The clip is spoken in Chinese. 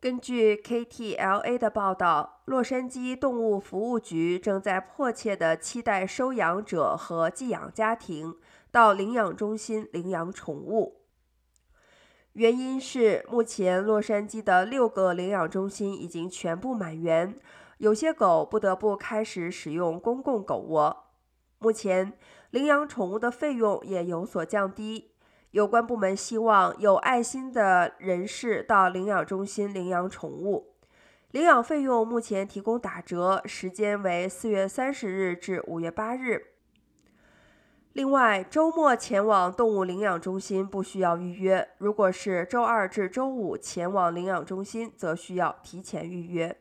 根据 KTLA 的报道，洛杉矶动物服务局正在迫切地期待收养者和寄养家庭到领养中心领养宠物。原因是目前洛杉矶的六个领养中心已经全部满员，有些狗不得不开始使用公共狗窝。目前，领养宠物的费用也有所降低。有关部门希望有爱心的人士到领养中心领养宠物。领养费用目前提供打折，时间为四月三十日至五月八日。另外，周末前往动物领养中心不需要预约，如果是周二至周五前往领养中心，则需要提前预约。